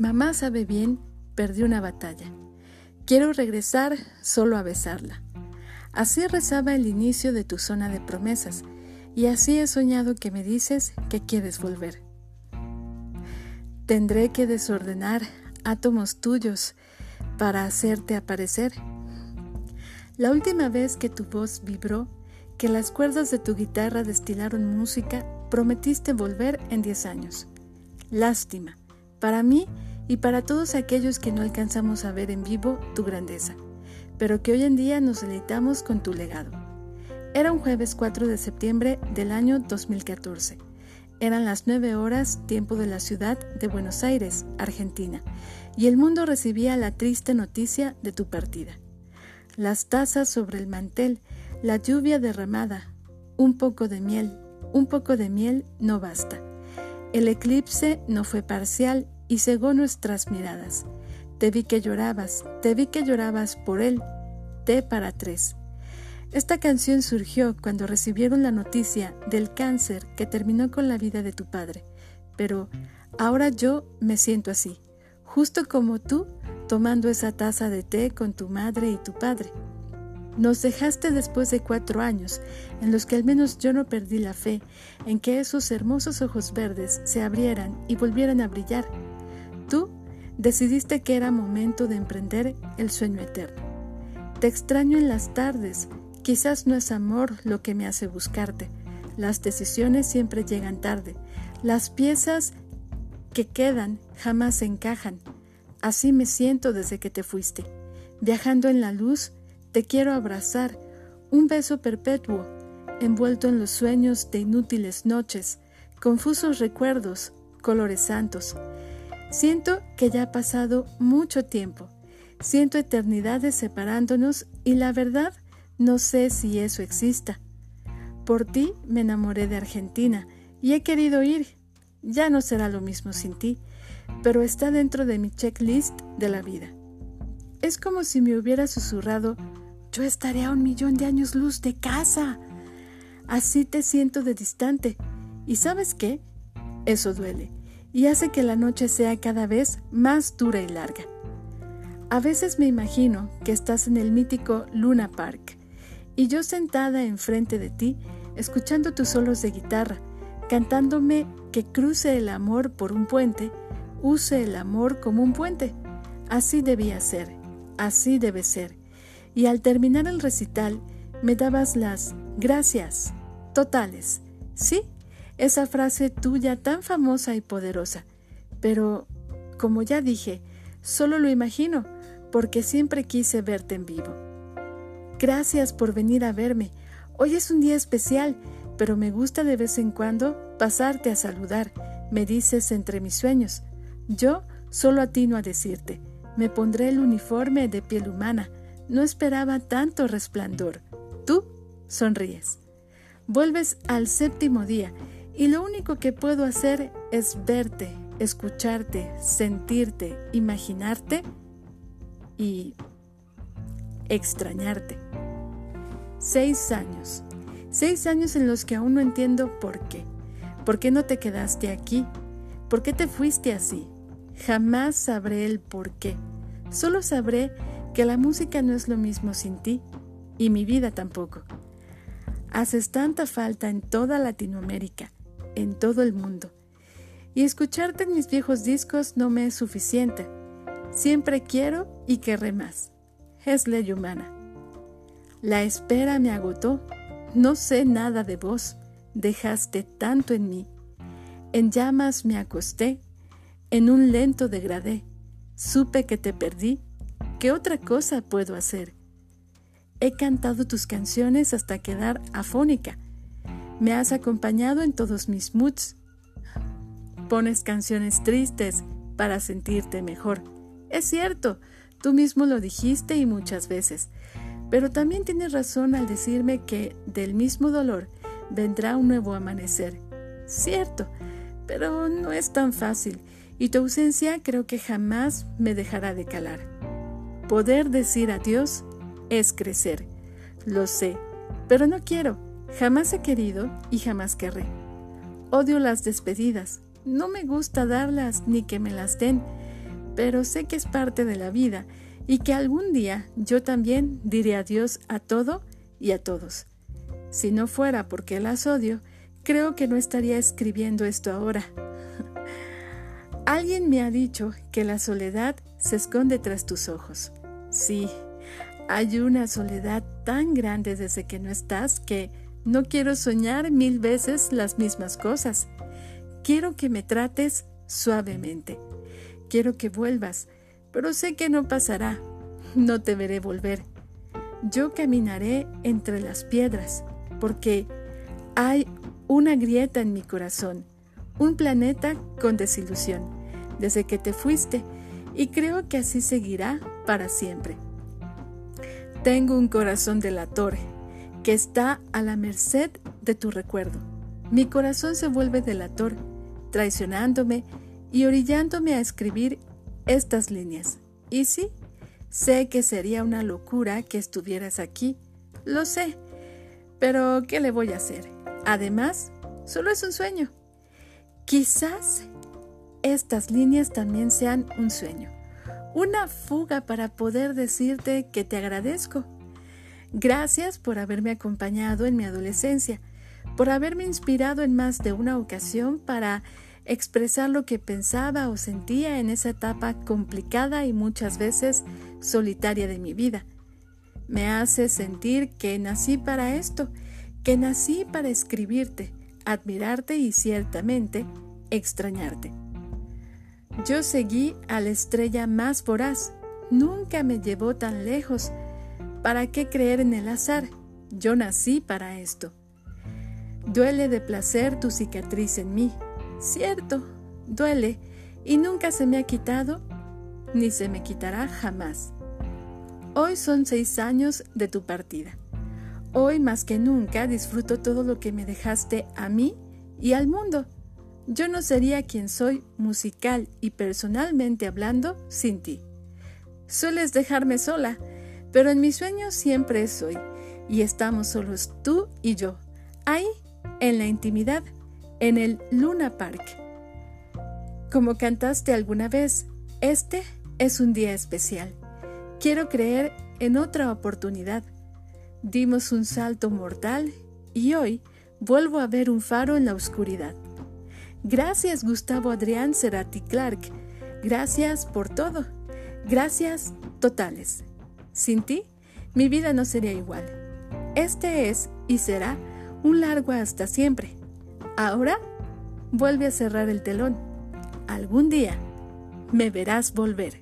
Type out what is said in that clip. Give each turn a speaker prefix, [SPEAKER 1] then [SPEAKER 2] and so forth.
[SPEAKER 1] Mamá sabe bien, perdí una batalla. Quiero regresar solo a besarla. Así rezaba el inicio de tu zona de promesas, y así he soñado que me dices que quieres volver. Tendré que desordenar átomos tuyos para hacerte aparecer. La última vez que tu voz vibró, que las cuerdas de tu guitarra destilaron música, prometiste volver en diez años. Lástima, para mí y para todos aquellos que no alcanzamos a ver en vivo tu grandeza, pero que hoy en día nos deleitamos con tu legado. Era un jueves 4 de septiembre del año 2014. Eran las nueve horas, tiempo de la ciudad de Buenos Aires, Argentina, y el mundo recibía la triste noticia de tu partida. Las tazas sobre el mantel, la lluvia derramada, un poco de miel, un poco de miel no basta. El eclipse no fue parcial y cegó nuestras miradas. Te vi que llorabas, te vi que llorabas por él. Té para tres. Esta canción surgió cuando recibieron la noticia del cáncer que terminó con la vida de tu padre, pero ahora yo me siento así, justo como tú, tomando esa taza de té con tu madre y tu padre. Nos dejaste después de cuatro años, en los que al menos yo no perdí la fe en que esos hermosos ojos verdes se abrieran y volvieran a brillar. Tú decidiste que era momento de emprender el sueño eterno. Te extraño en las tardes, Quizás no es amor lo que me hace buscarte. Las decisiones siempre llegan tarde. Las piezas que quedan jamás se encajan. Así me siento desde que te fuiste. Viajando en la luz, te quiero abrazar, un beso perpetuo, envuelto en los sueños de inútiles noches, confusos recuerdos, colores santos. Siento que ya ha pasado mucho tiempo. Siento eternidades separándonos y la verdad no sé si eso exista. Por ti me enamoré de Argentina y he querido ir. Ya no será lo mismo sin ti, pero está dentro de mi checklist de la vida. Es como si me hubiera susurrado, yo estaré a un millón de años luz de casa. Así te siento de distante. ¿Y sabes qué? Eso duele y hace que la noche sea cada vez más dura y larga. A veces me imagino que estás en el mítico Luna Park, y yo sentada enfrente de ti, escuchando tus solos de guitarra, cantándome que cruce el amor por un puente, use el amor como un puente. Así debía ser, así debe ser. Y al terminar el recital, me dabas las gracias totales. Sí, esa frase tuya tan famosa y poderosa. Pero, como ya dije, solo lo imagino, porque siempre quise verte en vivo. Gracias por venir a verme. Hoy es un día especial, pero me gusta de vez en cuando pasarte a saludar, me dices entre mis sueños. Yo solo atino a decirte, me pondré el uniforme de piel humana. No esperaba tanto resplandor. Tú sonríes. Vuelves al séptimo día y lo único que puedo hacer es verte, escucharte, sentirte, imaginarte y extrañarte. Seis años. Seis años en los que aún no entiendo por qué. ¿Por qué no te quedaste aquí? ¿Por qué te fuiste así? Jamás sabré el por qué. Solo sabré que la música no es lo mismo sin ti y mi vida tampoco. Haces tanta falta en toda Latinoamérica, en todo el mundo. Y escucharte en mis viejos discos no me es suficiente. Siempre quiero y querré más. Es ley humana. La espera me agotó. No sé nada de vos. Dejaste tanto en mí. En llamas me acosté. En un lento degradé. Supe que te perdí. ¿Qué otra cosa puedo hacer? He cantado tus canciones hasta quedar afónica. Me has acompañado en todos mis moods. Pones canciones tristes para sentirte mejor. Es cierto, tú mismo lo dijiste y muchas veces. Pero también tienes razón al decirme que del mismo dolor vendrá un nuevo amanecer. Cierto, pero no es tan fácil y tu ausencia creo que jamás me dejará de calar. Poder decir adiós es crecer. Lo sé, pero no quiero. Jamás he querido y jamás querré. Odio las despedidas. No me gusta darlas ni que me las den, pero sé que es parte de la vida y que algún día yo también diré adiós a todo y a todos. Si no fuera porque las odio, creo que no estaría escribiendo esto ahora. Alguien me ha dicho que la soledad se esconde tras tus ojos. Sí, hay una soledad tan grande desde que no estás que no quiero soñar mil veces las mismas cosas. Quiero que me trates suavemente. Quiero que vuelvas, pero sé que no pasará. No te veré volver. Yo caminaré entre las piedras, porque hay una grieta en mi corazón, un planeta con desilusión, desde que te fuiste, y creo que así seguirá para siempre. Tengo un corazón delator que está a la merced de tu recuerdo. Mi corazón se vuelve delator, traicionándome y orillándome a escribir estas líneas. Y sí, sé que sería una locura que estuvieras aquí, lo sé, pero ¿qué le voy a hacer? Además, solo es un sueño. Quizás estas líneas también sean un sueño, una fuga para poder decirte que te agradezco. Gracias por haberme acompañado en mi adolescencia, por haberme inspirado en más de una ocasión para expresar lo que pensaba o sentía en esa etapa complicada y muchas veces solitaria de mi vida. Me hace sentir que nací para esto, que nací para escribirte, admirarte y ciertamente extrañarte. Yo seguí a la estrella más voraz, nunca me llevó tan lejos. ¿Para qué creer en el azar? Yo nací para esto. Duele de placer tu cicatriz en mí, Cierto, duele y nunca se me ha quitado ni se me quitará jamás. Hoy son seis años de tu partida. Hoy más que nunca disfruto todo lo que me dejaste a mí y al mundo. Yo no sería quien soy musical y personalmente hablando sin ti. Sueles dejarme sola, pero en mis sueños siempre soy y estamos solos tú y yo, ahí, en la intimidad en el Luna Park. Como cantaste alguna vez, este es un día especial. Quiero creer en otra oportunidad. Dimos un salto mortal y hoy vuelvo a ver un faro en la oscuridad. Gracias Gustavo Adrián Cerati Clark. Gracias por todo. Gracias totales. Sin ti, mi vida no sería igual. Este es y será un largo hasta siempre. Ahora vuelve a cerrar el telón. Algún día me verás volver.